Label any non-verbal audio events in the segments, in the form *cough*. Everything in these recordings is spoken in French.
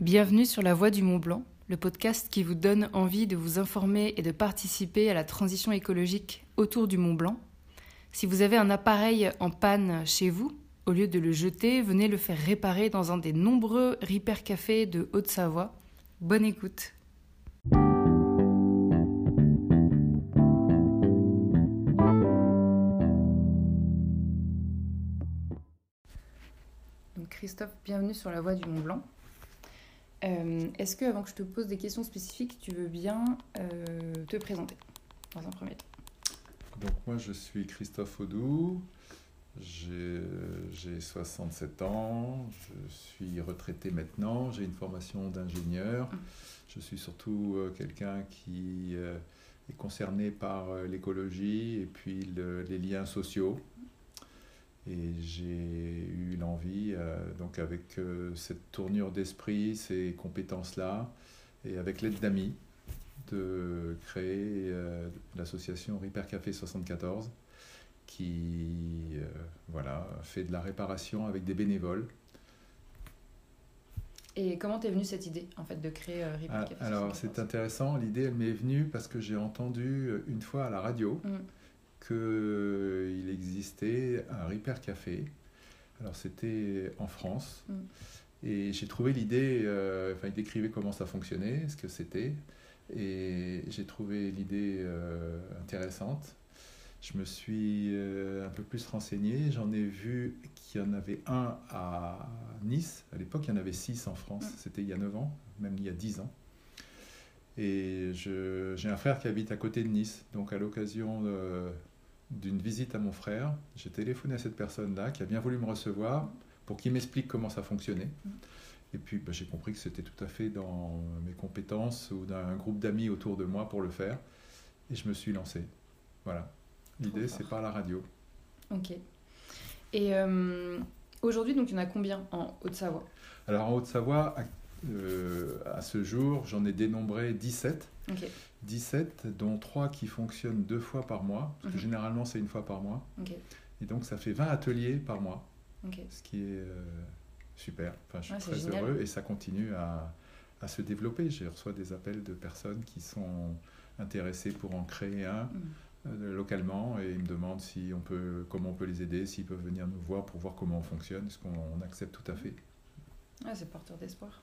Bienvenue sur La Voie du Mont Blanc, le podcast qui vous donne envie de vous informer et de participer à la transition écologique autour du Mont Blanc. Si vous avez un appareil en panne chez vous, au lieu de le jeter, venez le faire réparer dans un des nombreux Repair Cafés de Haute-Savoie. Bonne écoute. Christophe, bienvenue sur la voie du Mont Blanc. Euh, Est-ce que, avant que je te pose des questions spécifiques, tu veux bien euh, te présenter dans un premier temps? Donc moi je suis Christophe Audou, j'ai j'ai 67 ans, je suis retraité maintenant, j'ai une formation d'ingénieur, je suis surtout euh, quelqu'un qui est concerné par l'écologie et puis le- les liens sociaux. Et j'ai eu l'envie, euh, donc avec euh, cette tournure d'esprit, ces compétences-là, et avec l'aide d'amis, de créer euh, l'association Repair Café 74, qui voilà, fait de la réparation avec des bénévoles. Et comment t'es venue cette idée, en fait, de créer euh, Repair Ah, Café alors 74? c'est intéressant, l'idée elle m'est venue parce que j'ai entendu une fois à la radio Mm. Qu'il existait un Repair Café. Alors c'était en France. Mm. Et j'ai trouvé l'idée, euh, enfin il décrivait comment ça fonctionnait, ce que c'était. Et j'ai trouvé l'idée euh, intéressante. Je me suis euh, un peu plus renseigné. J'en ai vu qu'il y en avait un à Nice. À l'époque, il y en avait six en France. Mm. C'était il y a 9 ans, même il y a 10 ans. Et j'ai un frère qui habite à côté de Nice. Donc à l'occasion d'une visite à mon frère, j'ai téléphoné à cette personne-là qui a bien voulu me recevoir pour qu'il m'explique comment ça fonctionnait. Et puis bah, j'ai compris que c'était tout à fait dans mes compétences ou d'un groupe d'amis autour de moi pour le faire. Et je me suis lancé. Voilà. L'idée, c'est par la radio. Ok. Et euh, aujourd'hui, donc, il y en a combien en Haute-Savoie? Alors en Haute-Savoie, euh, à ce jour, j'en ai dénombré 17. Ok, 17, dont 3 qui fonctionnent deux fois par mois. Parce que Mhm. généralement, c'est une fois par mois. Et donc, ça fait 20 ateliers par mois. ce qui est euh, super. Enfin, je suis Ouais, très génial. heureux et ça continue à, à se développer. Je reçois des appels de personnes qui sont intéressées pour en créer un Mm. euh, localement et ils me demandent si on peut, comment on peut les aider, s'ils peuvent venir nous voir pour voir comment on fonctionne, ce qu'on on accepte tout à fait. Ouais, c'est porteur d'espoir.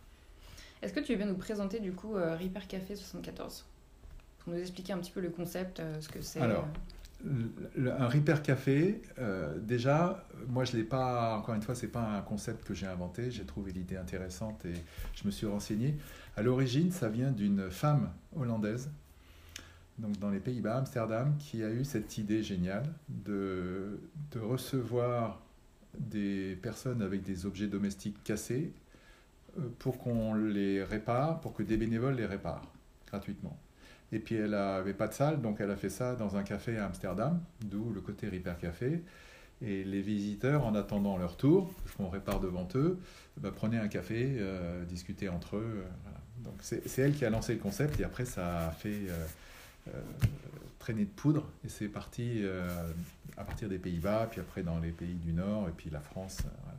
Est-ce que tu veux bien nous présenter du coup euh, Repair Café 74 Pour nous expliquer un petit peu le concept, euh, ce que c'est. Alors, Le- le- un Repair Café, euh, déjà, moi je l'ai pas, encore une fois, c'est pas un concept que j'ai inventé, j'ai trouvé l'idée intéressante et je me suis renseigné. À l'origine, ça vient d'une femme hollandaise, donc dans les Pays-Bas, Amsterdam, qui a eu cette idée géniale de, de recevoir des personnes avec des objets domestiques cassés euh, pour qu'on les répare, pour que des bénévoles les réparent gratuitement. Et puis elle n'avait pas de salle, donc elle a fait ça dans un café à Amsterdam, d'où le côté Repair Café. Et les visiteurs, en attendant leur tour, qu'on répare devant eux, bah, prenaient un café, euh, discutaient entre eux. euh. Donc c'est elle qui a lancé le concept et après ça a fait euh, euh, traîner de poudre et c'est parti euh, à partir des Pays-Bas, puis après dans les pays du Nord et puis la France. euh.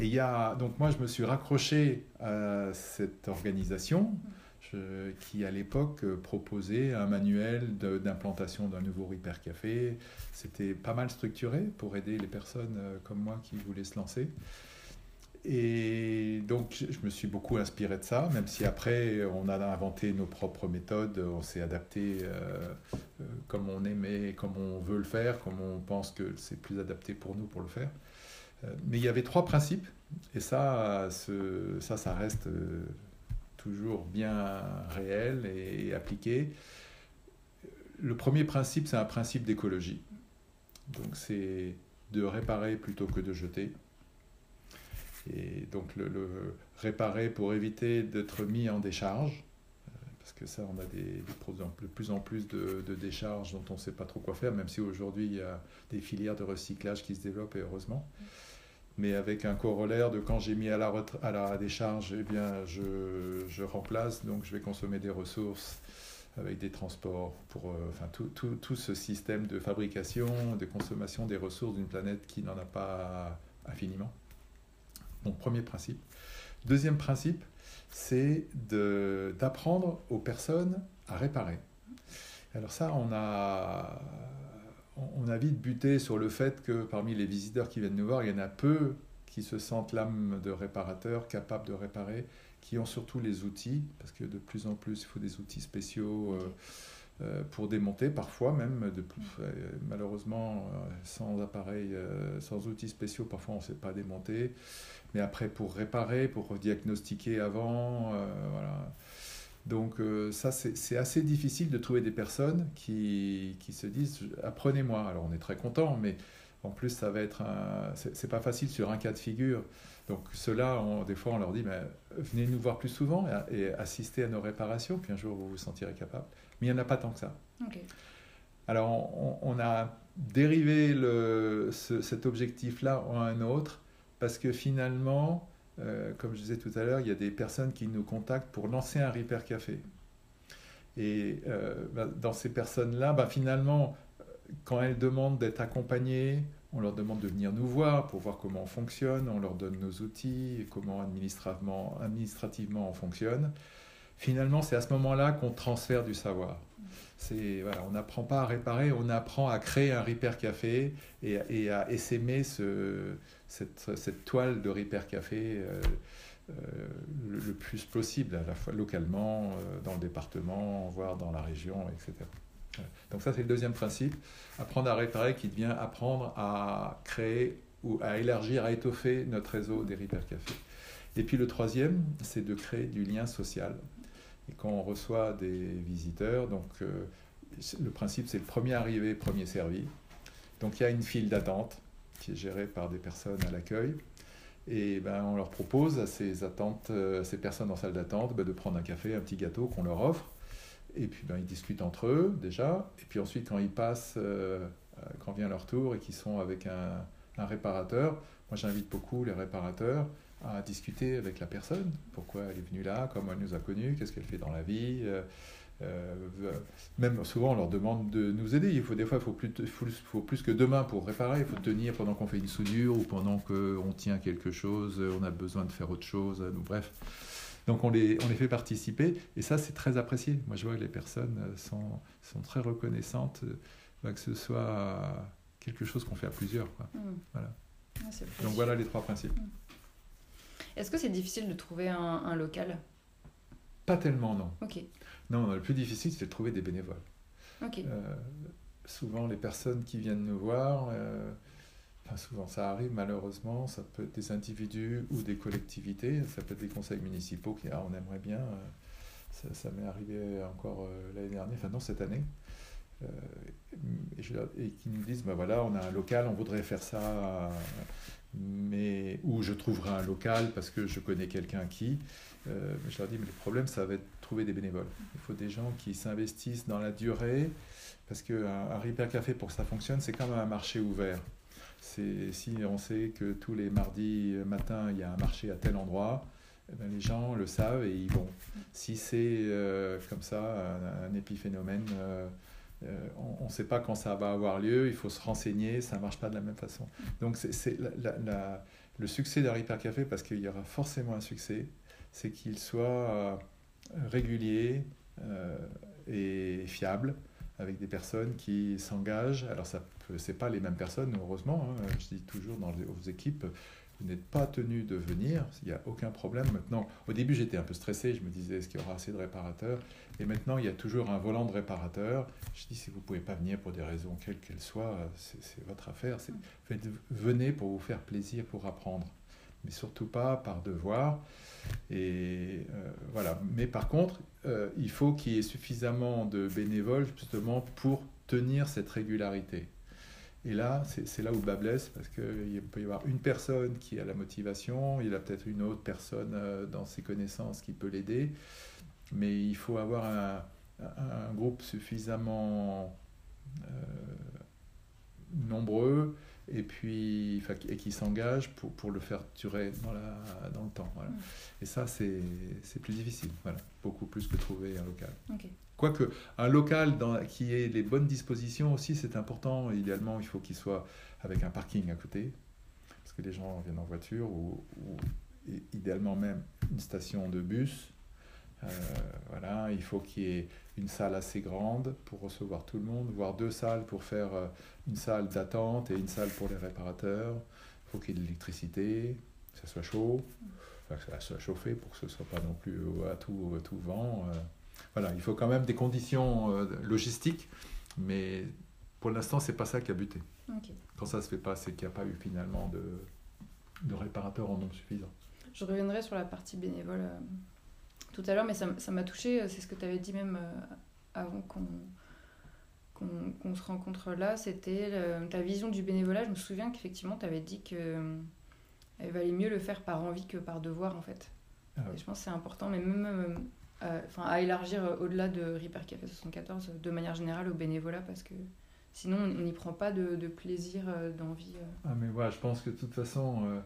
Et il y a, donc moi je me suis raccroché à cette organisation qui à l'époque euh, proposait un manuel d'implantation d'un nouveau Repair Café. C'était pas mal structuré pour aider les personnes euh, comme moi qui voulaient se lancer. Et donc je me suis beaucoup inspiré de ça, même si après on a inventé nos propres méthodes, on s'est adapté euh, comme on aimait, comme on veut le faire, comme on pense que c'est plus adapté pour nous pour le faire. Euh, Mais il y avait trois principes, et ça, ce- ça, ça reste euh, toujours bien réel et appliqué. Le premier principe, c'est un principe d'écologie. Donc c'est de réparer plutôt que de jeter. Et donc le, réparer pour éviter d'être mis en décharge, parce que ça, on a des, des de plus en plus de, décharges dont on ne sait pas trop quoi faire, même si aujourd'hui il y a des filières de recyclage qui se développent, et heureusement. Mais avec un corollaire de quand j'ai mis à la, à la décharge, eh bien, je, je remplace, donc je vais consommer des ressources avec des transports, pour, euh, enfin, tout, tout, tout ce système de fabrication, de consommation des ressources d'une planète qui n'en a pas infiniment. Donc, premier principe. Deuxième principe, c'est d'apprendre aux personnes à réparer. Alors ça, on a, on a vite buté sur le fait que parmi les visiteurs qui viennent nous voir, il y en a peu qui se sentent l'âme de réparateur, capables de réparer, qui ont surtout les outils, parce que de plus en plus, il faut des outils spéciaux. Euh, pour démonter, parfois même, euh, malheureusement, sans appareil, sans outils spéciaux, parfois on ne sait pas démonter. Mais après, pour réparer, pour diagnostiquer avant, voilà. Donc ça, c'est assez difficile de trouver des personnes qui, qui se disent apprenez-moi. Alors on est très content, mais en plus ça va être c'est pas facile sur un cas de figure. Donc ceux-là, des fois, on leur dit, mais, venez nous voir plus souvent et, assister à nos réparations, puis un jour, vous vous sentirez capable. Mais il n'y en a pas tant que ça. Alors, on, a dérivé le, cet objectif-là en un autre, parce que finalement, euh, comme je disais tout à l'heure, il y a des personnes qui nous contactent pour lancer un Repair Café. Et euh, bah, dans ces personnes-là, bah, finalement, quand elles demandent d'être accompagnées, on leur demande de venir nous voir pour voir comment on fonctionne, on leur donne nos outils, comment administrativement, administrativement on fonctionne. Finalement, c'est à ce moment-là qu'on transfère du savoir. Voilà, on n'apprend pas à réparer, on apprend à créer un Repair Café et, à essaimer ce, cette, cette, toile de Repair Café euh, euh, le, plus possible, à la fois localement, euh, dans le département, voire dans la région, etc. Donc ça, c'est le deuxième principe. Apprendre à réparer qui devient apprendre à créer ou à élargir, à étoffer notre réseau des Repair Café. Et puis le troisième, c'est de créer du lien social. Et quand on reçoit des visiteurs, donc euh, le principe c'est le premier arrivé, premier servi. Donc il y a une file d'attente qui est gérée par des personnes à l'accueil. Et ben, on leur propose à ces, attentes, euh, à ces personnes en salle d'attente ben, de prendre un café, un petit gâteau qu'on leur offre. Et puis ben, ils discutent entre eux déjà. Et puis ensuite, quand ils passent, euh, quand vient leur tour et qu'ils sont avec un réparateur, moi j'invite beaucoup les réparateurs à discuter avec la personne. Pourquoi elle est venue là, comment elle nous a connus, qu'est-ce qu'elle fait dans la vie. Euh, même souvent, on leur demande de nous aider. Il faut des fois, il faut plus, faut, plus que demain pour réparer. Il faut tenir pendant qu'on fait une soudure ou pendant qu'on tient quelque chose. On a besoin de faire autre chose. bref. Donc on les, on les fait participer et ça c'est très apprécié. Moi je vois que les personnes euh, sont, sont très reconnaissantes euh, bah, que ce soit quelque chose qu'on fait à plusieurs. Mmh. Voilà. Ah, Donc voilà les trois principes. Mmh. Est-ce que c'est difficile de trouver un, local? Pas tellement non. Ok. Non, le plus difficile c'est de trouver des bénévoles. Ok. Euh, souvent les personnes qui viennent nous voir souvent ça arrive malheureusement, ça peut être des individus ou des collectivités, ça peut être des conseils municipaux qui, ah, on aimerait bien, euh, ça, m'est arrivé encore euh, l'année dernière, enfin non cette année, euh, et, qui nous disent, ben voilà, on a un local, on voudrait faire ça, mais où je trouverai un local parce que je connais quelqu'un qui, je leur dis, mais le problème, ça va être trouver des bénévoles. Il faut des gens qui s'investissent dans la durée, parce qu'un un Café, pour que ça fonctionne, c'est même un marché ouvert si on sait que tous les mardis matin il y a un marché à tel endroit, eh ben, les gens le savent et ils vont. Si c'est euh, comme ça, un, épiphénomène, euh, euh, on ne sait pas quand ça va avoir lieu, il faut se renseigner, ça ne marche pas de la même façon. Donc c'est le succès d'un Café, parce qu'il y aura forcément un succès, c'est qu'il soit régulier et fiable avec des personnes qui s'engagent. Alors, ça c'est pas les mêmes personnes, heureusement. Hein. Je dis toujours dans les, aux équipes, vous n'êtes pas tenu de venir, il n'y a aucun problème. Maintenant, au début, j'étais un peu stressé, je me disais, est-ce qu'il y aura assez de réparateurs? Et maintenant, il y a toujours un volant de réparateur. Je dis, si vous ne pouvez pas venir pour des raisons quelles qu'elles soient, c'est votre affaire. venez pour vous faire plaisir, pour apprendre. Mais surtout pas par devoir. Et euh, voilà. Mais par contre, euh, il faut qu'il y ait suffisamment de bénévoles justement pour tenir cette régularité. Et là, c'est là où le bas blesse, parce qu'il peut y avoir une personne qui a la motivation, il a peut-être une autre personne euh, dans ses connaissances qui peut l'aider, mais il faut avoir un, un groupe suffisamment nombreux et puis et qui s'engage pour, pour, le faire durer dans, la, dans le temps. Voilà. Mm. Et ça, c'est plus difficile, voilà. beaucoup plus que trouver un local. Quoique, un local dans, qui ait les bonnes dispositions aussi, c'est important. Idéalement, il faut qu'il soit avec un parking à côté, parce que les gens viennent en voiture, ou, idéalement même une station de bus. Voilà, il faut qu'il y ait une salle assez grande pour recevoir tout le monde, voire deux salles pour faire une salle d'attente et une salle pour les réparateurs. Il faut qu'il y ait de l'électricité, que ça soit chaud, que ça soit chauffé pour que ce ne soit pas non plus à tout, à tout vent. Voilà, il faut quand même des conditions logistiques, mais pour l'instant, c'est pas ça qui a buté. Quand ça se fait pas, c'est qu'il n'y a pas eu finalement de, de réparateurs en nombre suffisant. Je reviendrai sur la partie bénévole euh, tout à l'heure, mais ça m'a touché, euh, c'est ce que tu avais dit même euh, avant qu'on qu'on se rencontre là, c'était ta vision du bénévolat. Je me souviens qu'effectivement, tu avais dit qu'il valait mieux le faire par envie que par devoir, en fait. Ah Et je pense que c'est important, mais même enfin à élargir au-delà de Reaper Café 74, de manière générale, au bénévolat, parce que Sinon, on n'y prend pas de, plaisir, euh, d'envie. Euh. Ah, mais voilà, je pense que de toute façon,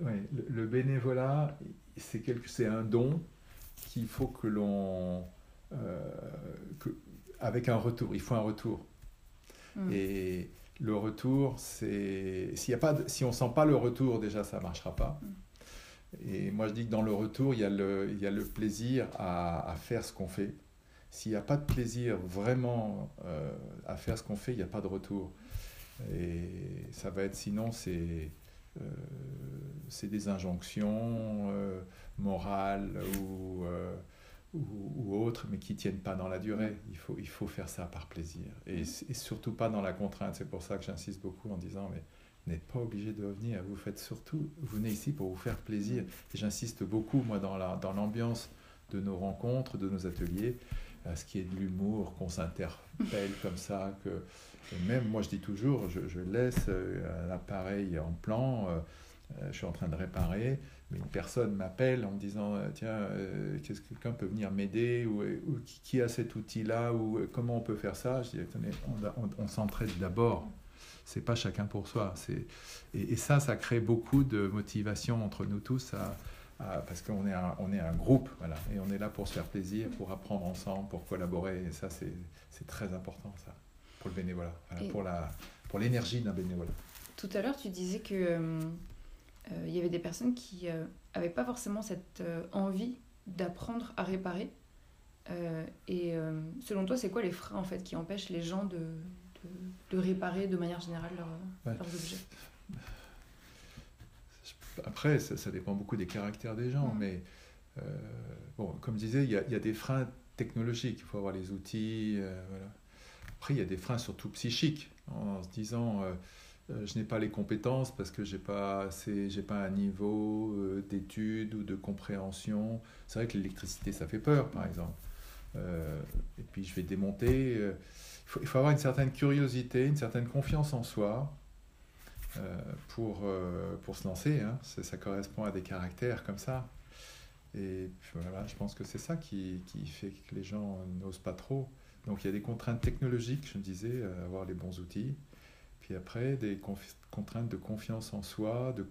euh, le, bénévolat, c'est un don qu'il faut que l'on. avec un retour, il faut un retour. Hmm. Et le retour, c'est. S'il y a pas si on ne sent pas le retour, déjà, ça ne marchera pas. Hmm. Et moi, je dis que dans le retour, il y a le, il y a le plaisir à, à faire ce qu'on fait. S'il n'y a pas de plaisir vraiment euh, à faire ce qu'on fait, il n'y a pas de retour. Et ça va être sinon, c'est euh, c'est des injonctions euh, morales ou, ou, autres, mais qui ne tiennent pas dans la durée. Il faut, il faut faire ça par plaisir. Et, et surtout pas dans la contrainte. C'est pour ça que j'insiste beaucoup en disant, mais n'êtes pas obligé de venir. Vous faites surtout, vous venez ici pour vous faire plaisir. J'insiste beaucoup, moi, dans l'ambiance dans de nos rencontres, de nos ateliers à ce qui est de l'humour, qu'on s'interpelle comme ça, que même moi je dis toujours, je, laisse euh, un appareil en plan, euh, euh, je suis en train de réparer, mais une personne m'appelle en me disant tiens, qu'est-ce que quelqu'un peut venir m'aider ou, qui, a cet outil-là ou comment on peut faire ça? Je dis attendez, on, s'entraide d'abord. C'est pas chacun pour soi. Et, et, ça, ça crée beaucoup de motivation entre nous tous à, parce qu'on est, un, on est un groupe, voilà, et on est là pour se faire plaisir, pour apprendre ensemble, pour collaborer, et ça c'est très important, ça, pour le bénévolat, pour, la, pour l'énergie d'un bénévolat. Tout à l'heure, tu disais que euh, euh, il y avait des personnes qui n'avaient euh, pas forcément cette envie d'apprendre à réparer. et selon toi, c'est quoi les freins en fait qui empêchent les gens de, de, de réparer de manière générale leurs objets? Après, ça, dépend beaucoup des caractères des gens, mais euh, bon, comme je disais, il y, a, des freins technologiques, il faut avoir les outils. Euh, Après, il y a des freins surtout psychiques, en se disant euh, je n'ai pas les compétences parce que je n'ai pas, pas un niveau d'étude ou de compréhension. C'est vrai que l'électricité, ça fait peur, par exemple. et puis, je vais démonter. il faut avoir une certaine curiosité, une certaine confiance en soi euh, pour, euh, pour se lancer. Hein. Ça correspond à des caractères comme ça. Et voilà, je pense que c'est ça qui, qui, fait que les gens n'osent pas trop. Donc il y a des contraintes technologiques, je me disais, euh, avoir les bons outils. Puis après, des contraintes de confiance en soi, de,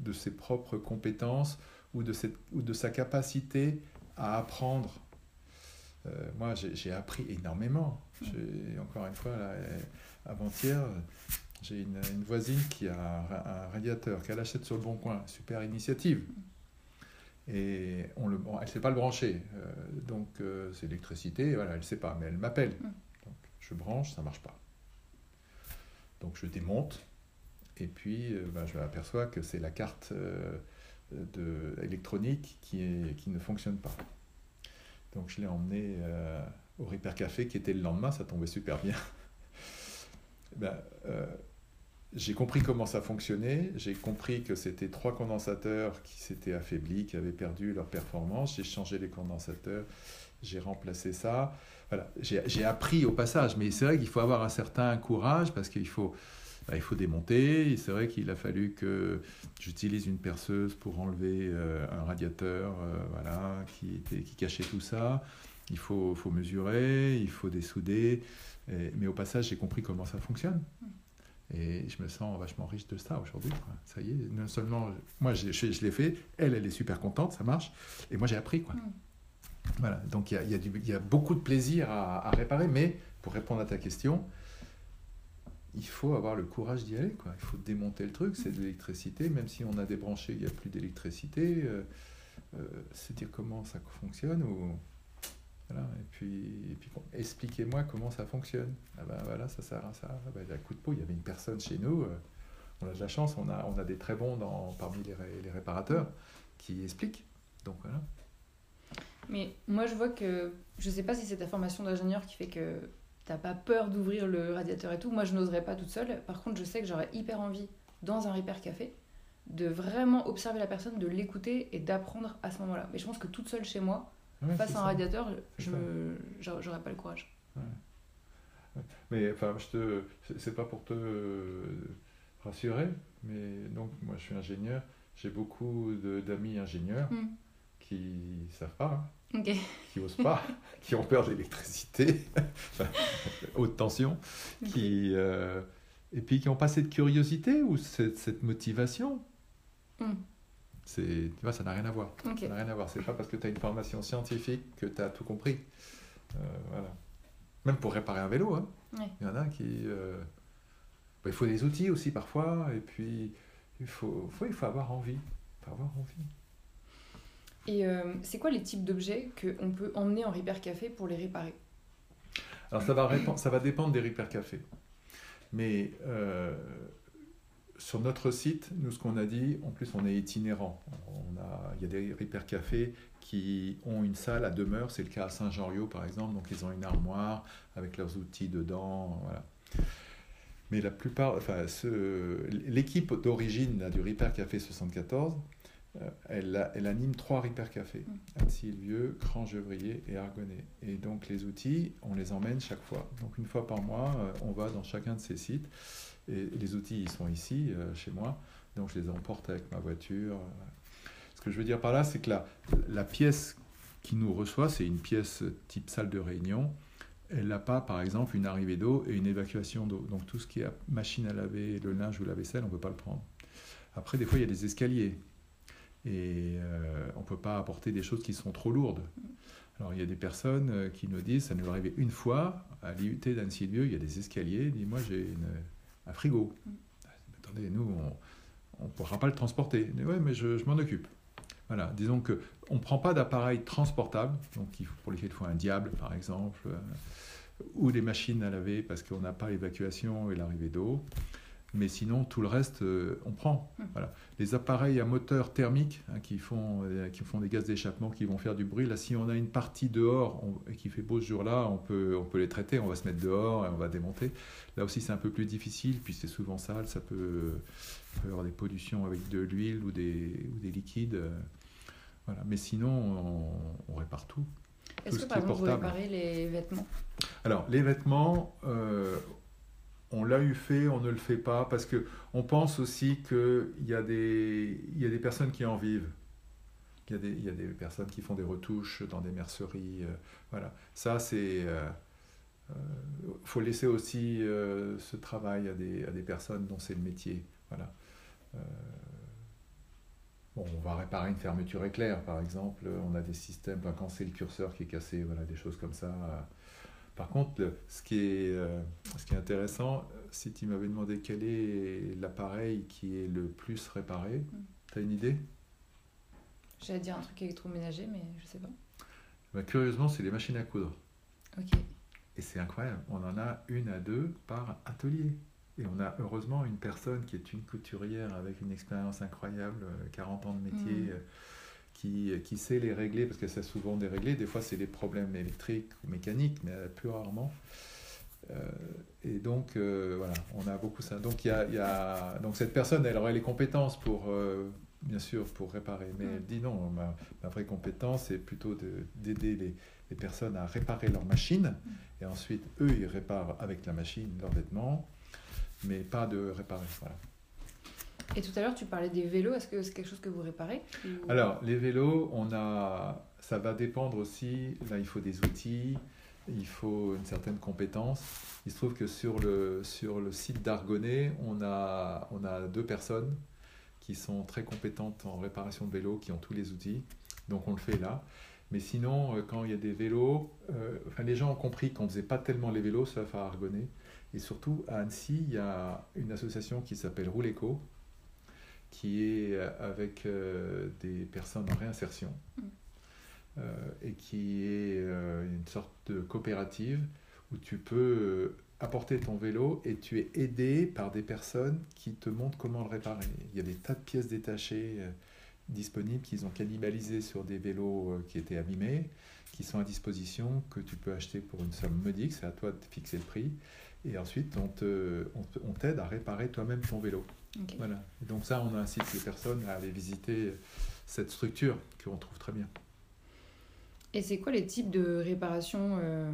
de ses propres compétences ou de, cette, ou de sa capacité à apprendre. moi, j'ai appris énormément. Encore une fois, avant-hier, j'ai une, voisine qui a un, radiateur qu'elle achète sur le bon coin, super initiative. Et on le, elle ne sait pas le brancher. Euh, donc euh, c'est l'électricité, voilà, elle ne sait pas, mais elle m'appelle. Donc je branche, ça ne marche pas. Donc je démonte, et puis euh, ben, je m'aperçois que c'est la carte de, électronique qui, ne fonctionne pas. Donc je l'ai emmené au Repair Café qui était le lendemain, ça tombait super bien. *laughs* ben, j'ai compris comment ça fonctionnait, j'ai compris que c'était trois condensateurs qui s'étaient affaiblis, qui avaient perdu leur performance, j'ai changé les condensateurs, j'ai remplacé ça. Voilà, j'ai appris au passage, mais c'est vrai qu'il faut avoir un certain courage parce qu'il faut, bah, il faut démonter. C'est vrai qu'il a fallu que j'utilise une perceuse pour enlever euh, un radiateur euh, voilà, qui, était, qui cachait tout ça. Il faut, faut mesurer, il faut dessouder. mais au passage, j'ai compris comment ça fonctionne. Et je me sens vachement riche de ça aujourd'hui. Ça y est, non seulement moi je, je, l'ai fait, elle, elle est super contente, ça marche, et moi j'ai appris. Quoi. Mm. Voilà, donc il y a, y, a beaucoup de plaisir à, réparer, mais pour répondre à ta question, il faut avoir le courage d'y aller. Quoi. Il faut démonter le truc, c'est de l'électricité, même si on a débranché, il n'y a plus d'électricité. Euh, euh, c'est dire comment ça fonctionne ou voilà, et puis, et puis expliquez-moi comment ça fonctionne. Ah ben voilà, ça sert à ça. Ah ben, à coup de peau, il y avait une personne chez nous. Euh, on a de la chance, on a, on a des très bons dans, parmi les, les réparateurs qui expliquent. Donc voilà. Mais moi, je vois que je sais pas si c'est ta formation d'ingénieur qui fait que t'as pas peur d'ouvrir le radiateur et tout. Moi, je n'oserais pas toute seule. Par contre, je sais que j'aurais hyper envie, dans un repair café, de vraiment observer la personne, de l'écouter et d'apprendre à ce moment-là. Mais je pense que toute seule chez moi, face à un radiateur, je j'aurais pas le courage. Mais enfin, je te, c'est pas pour te rassurer, mais donc moi je suis ingénieur, j'ai beaucoup d'amis ingénieurs hmm. Qui savent pas. Hein qui n'osent pas, *laughs* qui ont peur de l'électricité, *laughs* haute tension, qui, euh, et puis qui n'ont pas cette curiosité ou cette, cette motivation. Mm. C'est, tu vois, ça n'a rien à voir. Ça n'a rien à voir. C'est pas parce que tu as une formation scientifique que tu as tout compris. Euh, voilà. Même pour réparer un vélo, hein. il y en a qui. Euh, bah, il faut des outils aussi parfois, et puis il faut, faut, il faut avoir envie. Il faut avoir envie. Et euh, c'est quoi les types d'objets qu'on peut emmener en Repair Café pour les réparer? Alors ça va, ça va dépendre des Repair Café. Mais euh, sur notre site, nous ce qu'on a dit, en plus on est itinérant. On a, il y a des Repair Café qui ont une salle à demeure, c'est le cas à Saint-Jean-Rio par exemple, donc ils ont une armoire avec leurs outils dedans. Voilà. Mais la plupart, enfin, l'équipe d'origine du Repair Café 74, euh, elle, elle, anime trois Café, mm. Annecy-Vieux, Cran-Gevrier et Argonnet. Et donc les outils, on les emmène chaque fois. Donc une fois par mois, euh, on va dans chacun de ces sites. Et les outils, ils sont ici, euh, chez moi. Donc je les emporte avec ma voiture. Ce que je veux dire par là, c'est que la, la pièce qui nous reçoit, c'est une pièce type salle de réunion. Elle n'a pas, par exemple, une arrivée d'eau et une évacuation d'eau. Donc tout ce qui est machine à laver, le linge ou la vaisselle, on ne peut pas le prendre. Après, des fois, il y a des escaliers. Et euh, on ne peut pas apporter des choses qui sont trop lourdes. Alors il y a des personnes euh, qui nous disent, ça nous est arrivé une fois, à l'IUT d'Annecy-Vieux, il y a des escaliers, dis moi j'ai un frigo. Attendez, nous, on ne pourra pas le transporter. Oui, mais je, je m'en occupe. Voilà, disons qu'on ne prend pas d'appareil transportable, donc pour lesquels il faut un diable par exemple, euh, ou des machines à laver parce qu'on n'a pas l'évacuation et l'arrivée d'eau mais sinon tout le reste euh, on prend. Hum. Voilà. Les appareils à moteur thermique hein, qui, font, euh, qui font des gaz d'échappement qui vont faire du bruit, là si on a une partie dehors et qui fait beau ce jour-là, on peut, on peut les traiter, on va se mettre dehors et on va démonter. Là aussi c'est un peu plus difficile, puis c'est souvent sale, ça peut, y avoir des pollutions avec de l'huile ou des, ou des liquides. Euh, voilà. Mais sinon on, répare tout. Est-ce que par exemple vous réparez les vêtements? Alors les vêtements on l'a eu fait, on ne le fait pas, parce que on pense aussi qu'il y, a des, personnes qui en vivent. Il y, a des, personnes qui font des retouches dans des merceries. Euh, voilà. Ça, c'est. Euh, euh, faut laisser aussi ce travail à des, personnes dont c'est le métier. Voilà. On va réparer une fermeture éclair, par exemple. On a des systèmes, quand c'est le curseur qui est cassé, voilà, des choses comme ça. Par contre, ce qui est, euh, ce qui est intéressant, si tu m'avais demandé quel est l'appareil qui est le plus réparé, mm. tu as une idée? J'allais dire un truc électroménager, mais je sais pas. Bah, curieusement, c'est les machines à coudre. Ok. Et c'est incroyable, on en a une à deux par atelier. Et on a heureusement une personne qui est une couturière avec une expérience incroyable, 40 euh, ans de métier. Mm. Qui, qui, sait les régler, parce que c'est souvent déréglé. Des fois, c'est des problèmes électriques ou mécaniques, mais plus rarement. Euh, et donc, euh, voilà, on a beaucoup ça. Donc, y a, y a, donc cette personne, elle aurait les compétences pour, euh, bien sûr, pour réparer. Mais elle dit non, ma, ma vraie compétence, c'est plutôt d'aider les, les, personnes à réparer leurs machines. Et ensuite, eux, ils réparent avec la machine leurs vêtements, mais pas de réparer. Et tout à l'heure, tu parlais des vélos. Est-ce que c'est quelque chose que vous réparez Alors, les vélos, on a, ça va dépendre aussi. Là, il faut des outils, il faut une certaine compétence. Il se trouve que sur le, sur le site d'Argonnet, on a, on a deux personnes qui sont très compétentes en réparation de vélos, qui ont tous les outils. Donc, on le fait là. Mais sinon, euh, quand il y a des vélos, euh, enfin, les gens ont compris qu'on ne faisait pas tellement les vélos, sauf à Argonnet. Et surtout, à Annecy, il y a une association qui s'appelle Rouleco, qui est avec des personnes en réinsertion mm. et qui est une sorte de coopérative où tu peux apporter ton vélo et tu es aidé par des personnes qui te montrent comment le réparer. Il y a des tas de pièces détachées euh, disponibles qu'ils ont cannibalisées sur des vélos euh, qui étaient abîmés, qui sont à disposition, que tu peux acheter pour une somme modique, c'est à toi de fixer le prix. Et ensuite, on, te, on, t'aide à réparer toi-même ton vélo. Voilà. donc ça, on incite les personnes à aller visiter cette structure qu'on trouve très bien. Et c'est quoi les types de réparations euh,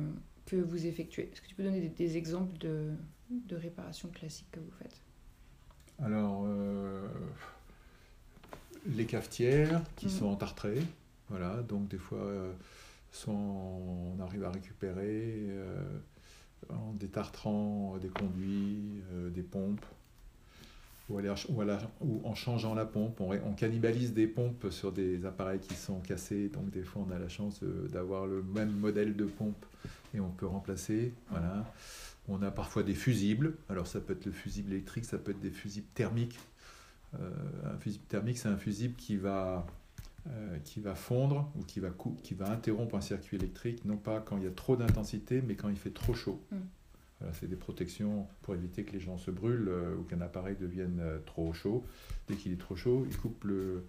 que vous effectuez? Est-ce que tu peux donner des, exemples de, de réparations classiques que vous faites? Alors, euh, les cafetières qui mhm. sont entartrées, voilà, donc des fois, euh, on arrive à récupérer euh, en détartrant des conduits, des pompes. Ou, ou, en changeant la pompe, on, cannibalise des pompes sur des appareils qui sont cassés, donc des fois on a la chance d'avoir le même modèle de pompe et on peut remplacer. Voilà. On a parfois des fusibles. Alors ça peut être le fusible électrique, ça peut être des fusibles thermiques. Euh, un fusible thermique, c'est un fusible qui va, euh, qui va fondre ou qui va, qui va interrompre un circuit électrique, non pas quand il y a trop d'intensité, mais quand il fait trop chaud. Mm. C'est des protections pour éviter que les gens se brûlent euh, ou qu'un appareil devienne trop chaud. Dès qu'il est trop chaud, il coupe le,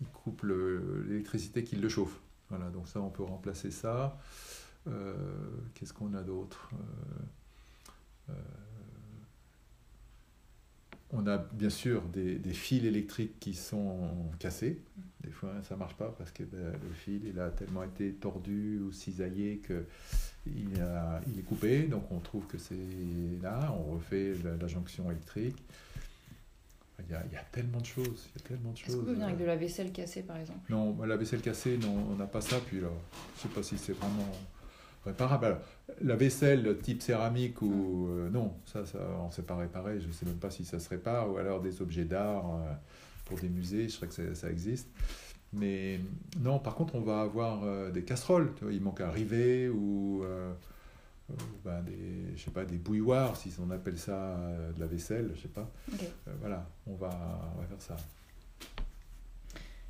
il coupe l'électricité qui le chauffe. Voilà, donc ça, on peut remplacer ça. Euh, qu'est-ce qu'on a d'autre? Euh, euh, on a bien sûr des, fils électriques qui sont cassés. Des fois, ça ne marche pas parce que ben, le fil il a tellement été tordu ou cisaillé qu'il coupé. Donc, on trouve que c'est là. On refait la, jonction électrique. Il y, a, tellement de choses. Il y a tellement de choses. Est-ce qu'on peut venir avec de la vaisselle cassée, par exemple? Non, la vaisselle cassée, non, on n'a pas ça. Puis là, je ne sais pas si c'est vraiment réparable. la vaisselle type céramique ou euh, non, ça, ça on ne sait pas réparer. Je ne sais même pas si ça se répare ou alors des objets d'art euh, pour des musées. Je crois que ça, existe. Mais non, par contre, on va avoir euh, des casseroles. il manque un rivet ou ben des, je sais pas, des bouilloires, si on appelle ça de la vaisselle, je sais pas. voilà, on va, on va faire ça.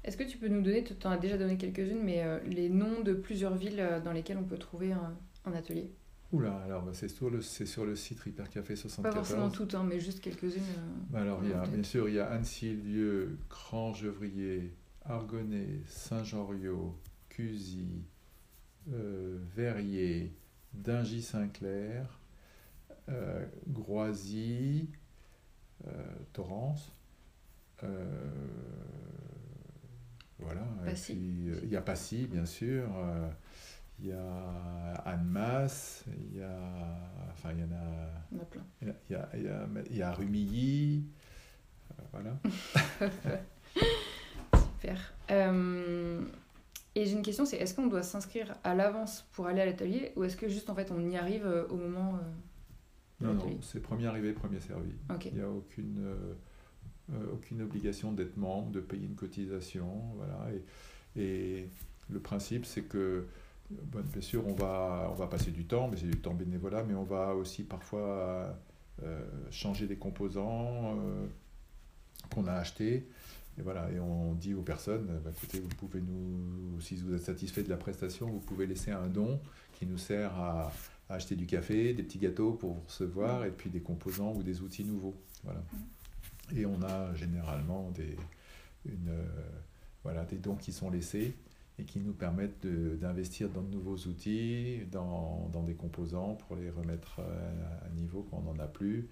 Est-ce que tu peux nous donner, tu en as déjà donné quelques-unes, mais euh, les noms de plusieurs villes euh, dans lesquelles on peut trouver un, atelier? Oula, alors bah, c'est sur, le, sur le site Café 74. Pas forcément toutes, hein, mais juste quelques-unes. Euh, bah, alors, il y a, bien sûr, il y a Annecy-Lieu, Cran-Gevrier, Argonnet, Saint-Jean-Riot, Cusy, Verrier, Dingy-Saint-Clair, Groisy, Torrance. Voilà. Passy. Euh, il y a Passy, bien sûr. Euh, il y a Annemasse, il y a. Enfin, il y en a. Il y a plein. Il y a, il y a, il y a Rumilly. Euh, voilà. *laughs* Super. Et j'ai une question c'est est-ce qu'on doit s'inscrire à l'avance pour aller à l'atelier ou est-ce que juste en fait on y arrive au moment. non, non, c'est premier arrivé, premier servi. Il n'y a aucune. Euh, aucune obligation d'être membre, de payer une cotisation. Voilà. Et, et le principe, c'est que, bien sûr, on va, on va passer du temps, mais c'est du temps bénévolat, mais on va aussi parfois euh, changer des composants euh, qu'on a achetés. Et voilà, et on dit aux personnes, bah, écoutez, vous pouvez nous, si vous êtes satisfait de la prestation, vous pouvez laisser un don qui nous sert à, à acheter du café, des petits gâteaux pour vous recevoir, et puis des composants ou des outils nouveaux. Voilà. Mmh. Et on a généralement des, une, euh, voilà, des dons qui sont laissés et qui nous permettent d'investir dans de nouveaux outils, dans, dans, des composants pour les remettre à, niveau quand on n'en a plus.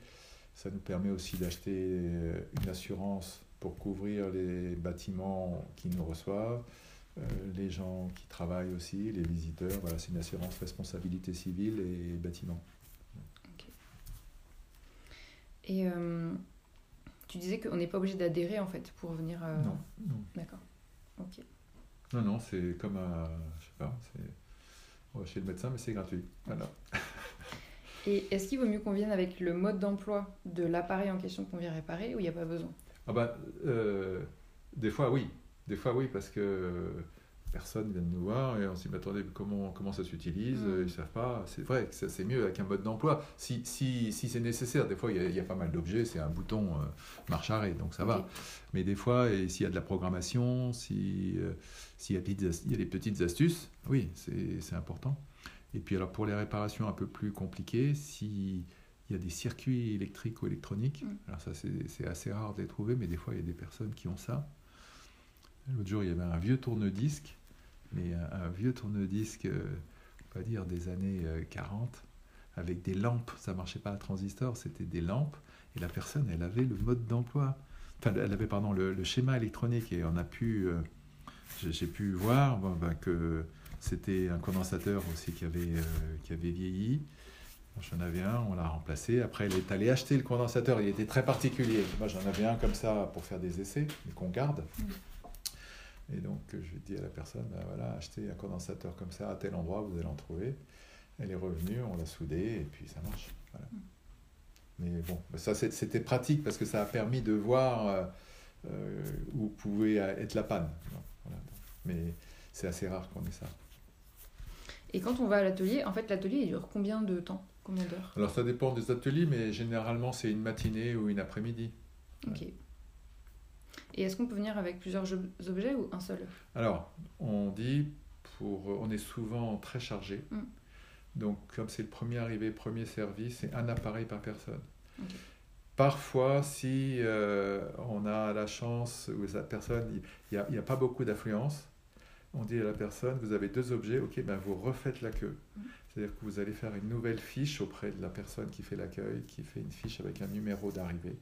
Ça nous permet aussi d'acheter euh, une assurance pour couvrir les bâtiments qui nous reçoivent, euh, les gens qui travaillent aussi, les visiteurs. Voilà, c'est une assurance responsabilité civile et bâtiment. Et tu disais qu'on n'est pas obligé d'adhérer en fait pour venir. Euh, non, non. D'accord. Ok. Non, non, c'est comme. Je sais pas, c'est. chez le médecin, mais c'est gratuit. Voilà. Et est-ce qu'il vaut mieux qu'on vienne avec le mode d'emploi de l'appareil en question qu'on vient réparer ou il n'y a pas besoin? Ah bah, euh, des fois oui. Des fois oui, parce que personnes viennent nous voir et on s'y dit, attendez, comment, comment ça s'utilise Mm. Ils ne savent pas. C'est vrai que ça, c'est mieux avec un mode d'emploi. Si, si, si c'est nécessaire, des fois, il y a, il y a pas mal d'objets, c'est un bouton euh, marche arrêt, donc ça va. Mais des fois, et s'il y a de la programmation, si, euh, s'il y, a des il y a des petites astuces, oui, c'est c'est important. Et puis alors pour les réparations un peu plus compliquées, s'il y a des circuits électriques ou électroniques, Mm. alors ça c'est assez rare de les trouver, mais des fois il y a des personnes qui ont ça. L'autre jour il y avait un vieux tourne-disque, mais un, un vieux tourne-disque, euh, on va dire des années euh, 40, avec des lampes, ça marchait pas à transistor, c'était des lampes, et la personne elle avait le mode d'emploi, enfin elle avait pardon le, le schéma électronique, et on a pu, euh, j'ai pu voir ben, que c'était un condensateur aussi qui avait, euh, qui avait vieilli. J'en avais un, on l'a remplacé. Après, elle est allée acheter le condensateur. Il était très particulier. Moi, j'en avais un comme ça pour faire des essais, mais qu'on garde. Et donc, euh, je lui ai dit à la personne, ben voilà, achetez un condensateur comme ça à tel endroit, vous allez en trouver. Elle est revenue, on l'a soudé, et puis ça marche. Voilà. Mais bon, ben ça c'était pratique parce que ça a permis de voir euh, euh, où pouvait être la panne. Voilà. Mais c'est assez rare qu'on ait ça. Et quand on va à l'atelier, en fait, l'atelier, il dure combien de temps? Combien d'heures Alors ça dépend des ateliers, mais généralement c'est une matinée ou une après-midi. Ok. Et est-ce qu'on peut venir avec plusieurs objets ou un seul? Alors, on dit, pour, on est souvent très chargé. Mm. Donc, comme c'est le premier arrivé, premier servi, c'est un appareil par personne. Parfois, si euh, on a la chance ou la personne, il n'y a, pas beaucoup d'affluence, on dit à la personne, vous avez deux objets, ok, ben vous refaites la queue. Mm. C'est-à-dire que vous allez faire une nouvelle fiche auprès de la personne qui fait l'accueil, qui fait une fiche avec un numéro d'arrivée.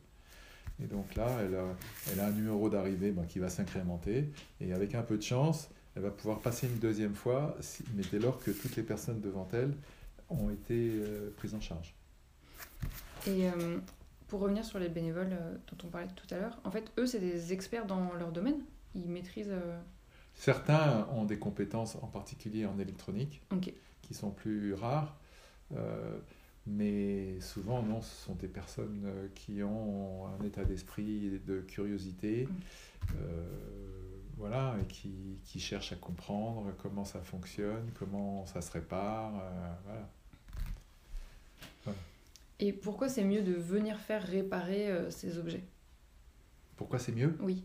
Et donc là, elle a, elle a un numéro d'arrivée ben, qui va s'incrémenter. Et avec un peu de chance, elle va pouvoir passer une deuxième fois, mais dès lors que toutes les personnes devant elle ont été euh, prises en charge. Et euh, pour revenir sur les bénévoles euh, dont on parlait tout à l'heure, en fait, eux, c'est des experts dans leur domaine? Ils maîtrisent. Certains ont des compétences, en particulier en électronique, Ok. Qui sont plus rares. euh, mais souvent, non, ce sont des personnes euh, qui ont un état d'esprit de curiosité, euh, voilà, et qui, qui cherchent à comprendre comment ça fonctionne, comment ça se répare, euh, voilà. Et pourquoi c'est mieux de venir faire réparer ces objets? Pourquoi c'est mieux? Oui.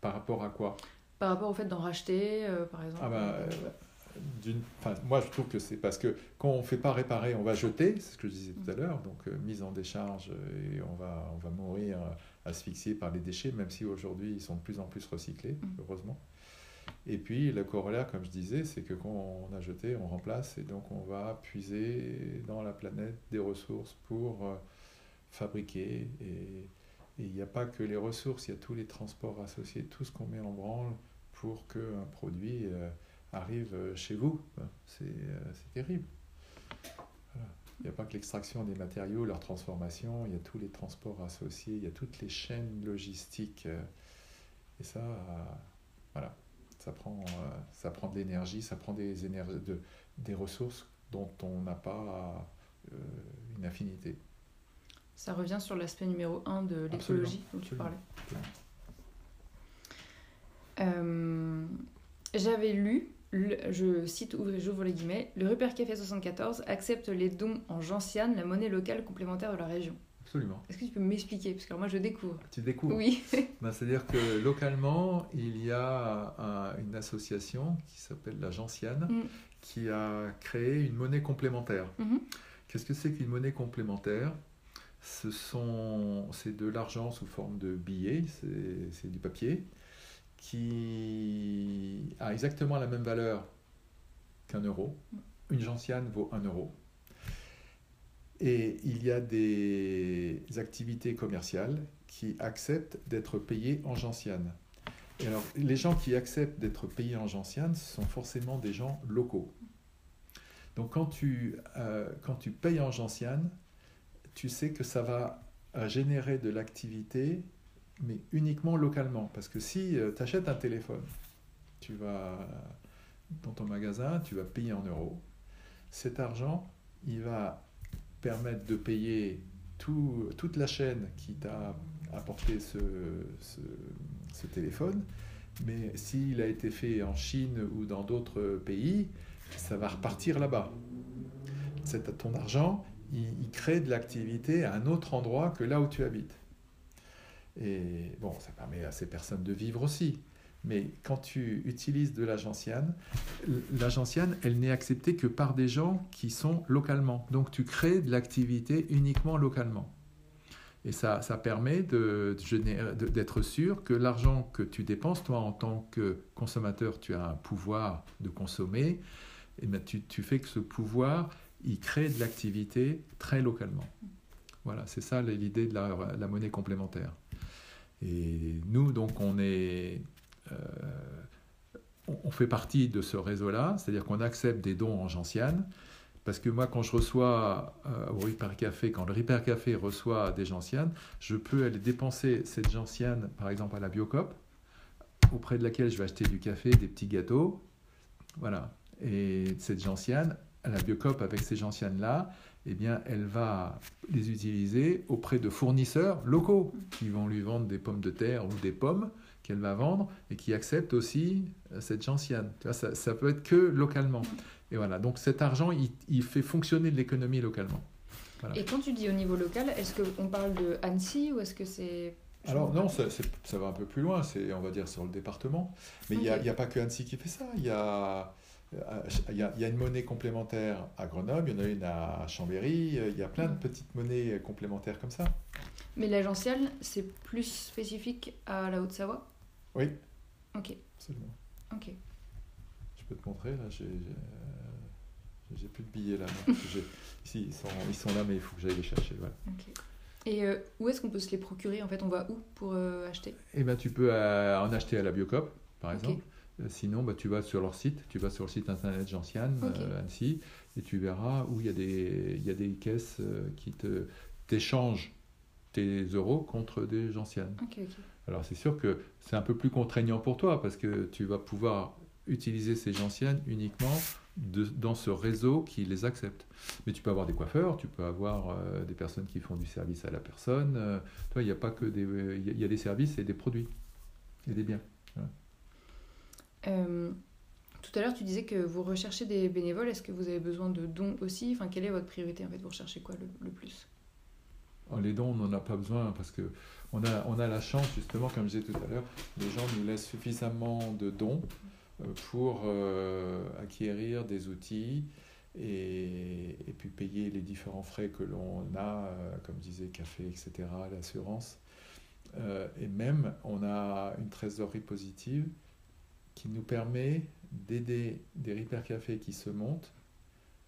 Par rapport à quoi? Par rapport au fait d'en racheter, par exemple Ah bah, d'une- enfin, moi, je trouve que c'est parce que quand on ne fait pas réparer, on va jeter, c'est ce que je disais tout à l'heure, donc euh, mise en décharge euh, et on va, on va mourir euh, asphyxié par les déchets, même si aujourd'hui ils sont de plus en plus recyclés, Mm. heureusement. Et puis le corollaire, comme je disais, c'est que quand on a jeté, on remplace et donc on va puiser dans la planète des ressources pour euh, fabriquer. Et et il n'y a pas que les ressources, il y a tous les transports associés, tout ce qu'on met en branle pour qu'un produit euh, arrive euh, chez vous. C'est euh, c'est terrible. Voilà. Il n'y a pas que l'extraction des matériaux, leur transformation, il y a tous les transports associés, il y a toutes les chaînes logistiques. euh, et ça, voilà, ça prend, ça prend de l'énergie, ça prend des, de, des ressources dont on n'a pas euh, une affinité. Ça revient sur l'aspect numéro 1 de l'écologie dont tu parlais. Euh, J'avais lu, le- je cite, ouvre- j'ouvre les guillemets, le Rupert Café 74 accepte les dons en gentiane, la monnaie locale complémentaire de la région. Absolument. Est-ce que tu peux m'expliquer? Parce que moi je découvre. Tu découvres. Oui. *laughs* Ben, C'est-à-dire que localement, il y a un- une association qui s'appelle la Gentiane Mm. qui a créé une monnaie complémentaire. Mhm. Qu'est-ce que c'est qu'une monnaie complémentaire? Ce sont, c'est de l'argent sous forme de billets, c'est, c'est du papier, qui a exactement la même valeur qu'un euro. Une gentiane vaut un euro. Et il y a des activités commerciales qui acceptent d'être payées en gentiane. Alors, les gens qui acceptent d'être payés en gentiane, sont forcément des gens locaux. Donc, quand tu, euh, quand tu payes en gentiane, tu sais que ça va générer de l'activité, mais uniquement localement. Parce que si tu achètes un téléphone, tu vas dans ton magasin, tu vas payer en euros. Cet argent, il va permettre de payer tout- toute la chaîne qui t'a apporté ce, ce- téléphone Mais s'il a été fait en Chine ou dans d'autres pays, ça va repartir là-bas. Ton argent, il, crée de l'activité à un autre endroit que là où tu habites. Et bon, ça permet à ces personnes de vivre aussi. Mais quand tu utilises de l'agenciane, l'agenciane, elle n'est acceptée que par des gens qui sont localement. Donc tu crées de l'activité uniquement localement. Et ça, ça permet d'être sûr que l'argent que tu dépenses, toi en tant que consommateur, tu as un pouvoir de consommer, et bien tu, tu fais que ce pouvoir, il crée de l'activité très localement. Voilà, c'est ça l'idée de la, monnaie complémentaire. Et nous, donc, on est, euh, on fait partie de ce réseau-là, c'est-à-dire qu'on accepte des dons en gentiane, parce que moi, quand je reçois euh, au Repair Café, quand le Repair Café reçoit des gentianes, je peux aller dépenser cette gentiane, par exemple, à la Biocop, auprès de laquelle je vais acheter du café, des petits gâteaux. Voilà. Et cette gentiane, à la Biocop, avec ces gentianes-là, eh bien, elle va les utiliser auprès de fournisseurs locaux qui vont lui vendre des pommes de terre ou des pommes qu'elle va vendre et qui acceptent aussi euh, cette gentiane. Ça, ça peut être que localement. Et voilà, donc cet argent, il, fait fonctionner l'économie localement. Et quand tu dis au niveau local, est-ce qu'on parle de Annecy ou est-ce que c'est... Alors non, ça, ça, va un peu plus loin, c'est on va dire sur le département. Mais il n'y a, a, pas que Annecy qui fait ça. Il y a, il y, a, il y a une monnaie complémentaire à Grenoble, il y en a une à Chambéry, il y a plein de petites monnaies complémentaires comme ça. Mais l'agential, c'est plus spécifique à la Haute-Savoie? Oui. Ok. Absolument. Ok. Je peux te montrer, là, j'ai j'ai plus de billets là. *laughs* ils sont, ils sont, là, mais il faut que j'aille les chercher. Voilà. Et euh, où est-ce qu'on peut se les procurer? En fait, on va où pour euh, acheter? Eh ben, tu peux euh, en acheter à la Biocop, par exemple. Sinon, bah, tu vas sur leur site, tu vas sur le site internet Gentiane, Annecy, et tu verras où il y a des, il y a des caisses qui te t'échangent tes euros contre des gentianes. Alors c'est sûr que c'est un peu plus contraignant pour toi parce que tu vas pouvoir utiliser ces gentianes uniquement dans ce réseau qui les accepte. Mais tu peux avoir des coiffeurs, tu peux avoir euh, des personnes qui font du service à la personne. Euh, toi, il n'y a pas que des, il y a des services et des produits et des biens. Euh, tout à l'heure, tu disais que vous recherchez des bénévoles. Est-ce que vous avez besoin de dons aussi? Enfin, quelle est votre priorité en fait? Vous recherchez quoi le, plus? Oh, Les dons, on n'en a pas besoin parce que on a, on a la chance justement, comme je disais tout à l'heure, les gens nous laissent suffisamment de dons euh, pour euh, acquérir des outils et, puis payer les différents frais que l'on a, comme disait café, etc., l'assurance. et même, on a une trésorerie positive qui nous permet d'aider des Repair Café qui se montent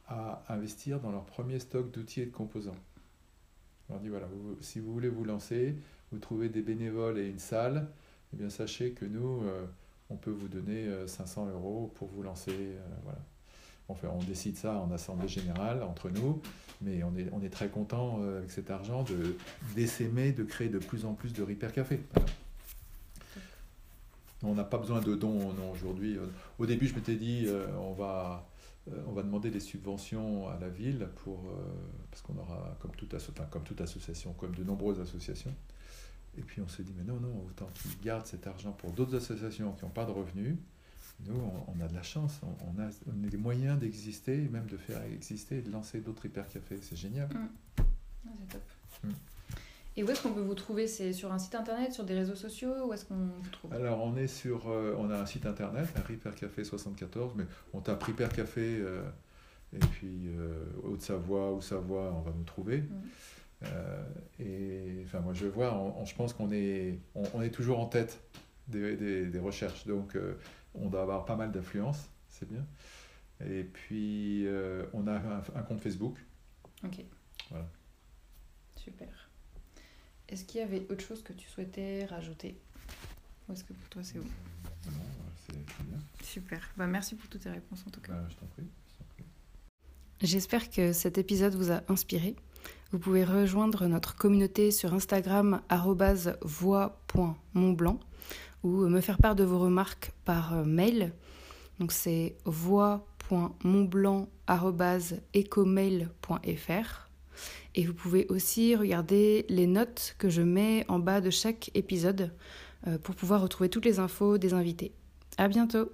à investir dans leur premier stock d'outils et de composants. On leur dit voilà, si vous voulez vous lancer, vous trouvez des bénévoles et une salle, eh bien sachez que nous, on peut vous donner 500 euh, euros pour vous lancer. Euh, voilà. Enfin, on décide ça en assemblée générale entre nous, mais on est, on est très content euh, avec cet argent de d'essaimer de créer de plus en plus de Repair Café. On n'a pas besoin de dons aujourd'hui. Au début, je m'étais dit, on, va, on va demander des subventions à la ville pour, parce qu'on aura, comme toute, comme toute association, comme de nombreuses associations, et puis on se dit, mais non, non, autant qu'ils gardent cet argent pour d'autres associations qui n'ont pas de revenus. Nous, on, a de la chance, on, a, on a les moyens d'exister, même de faire exister et de lancer d'autres hypercafés. C'est génial. Mm. c'est top. Mm. Et où est-ce qu'on peut vous trouver? C'est sur un site internet, sur des réseaux sociaux? Où est-ce qu'on vous trouve? Alors, on est sur. Euh, on a un site internet, un Hypercafé 74, mais on tape Hypercafé euh, et puis euh, Haute-Savoie ou Savoie, on va nous trouver. Mm. Euh, et enfin, moi, je vois, je pense qu'on est, on, est toujours en tête des, des, recherches. Donc, on doit avoir pas mal d'influence, c'est bien. Et puis, on a un, compte Facebook. Ok. Voilà. Super. Est-ce qu'il y avait autre chose que tu souhaitais rajouter Ou est-ce que pour toi, c'est bon Non, c'est bien. Super. Bah, merci pour toutes tes réponses en tout cas. Bah, je t'en prie. J'espère que cet épisode vous a inspiré. Vous pouvez rejoindre notre communauté sur Instagram voix.montblanc ou me faire part de vos remarques par euh, mail. Donc c'est voix.montblanc.ecomail.fr. Et vous pouvez aussi regarder les notes que je mets en bas de chaque épisode pour pouvoir retrouver toutes les infos des invités. À bientôt!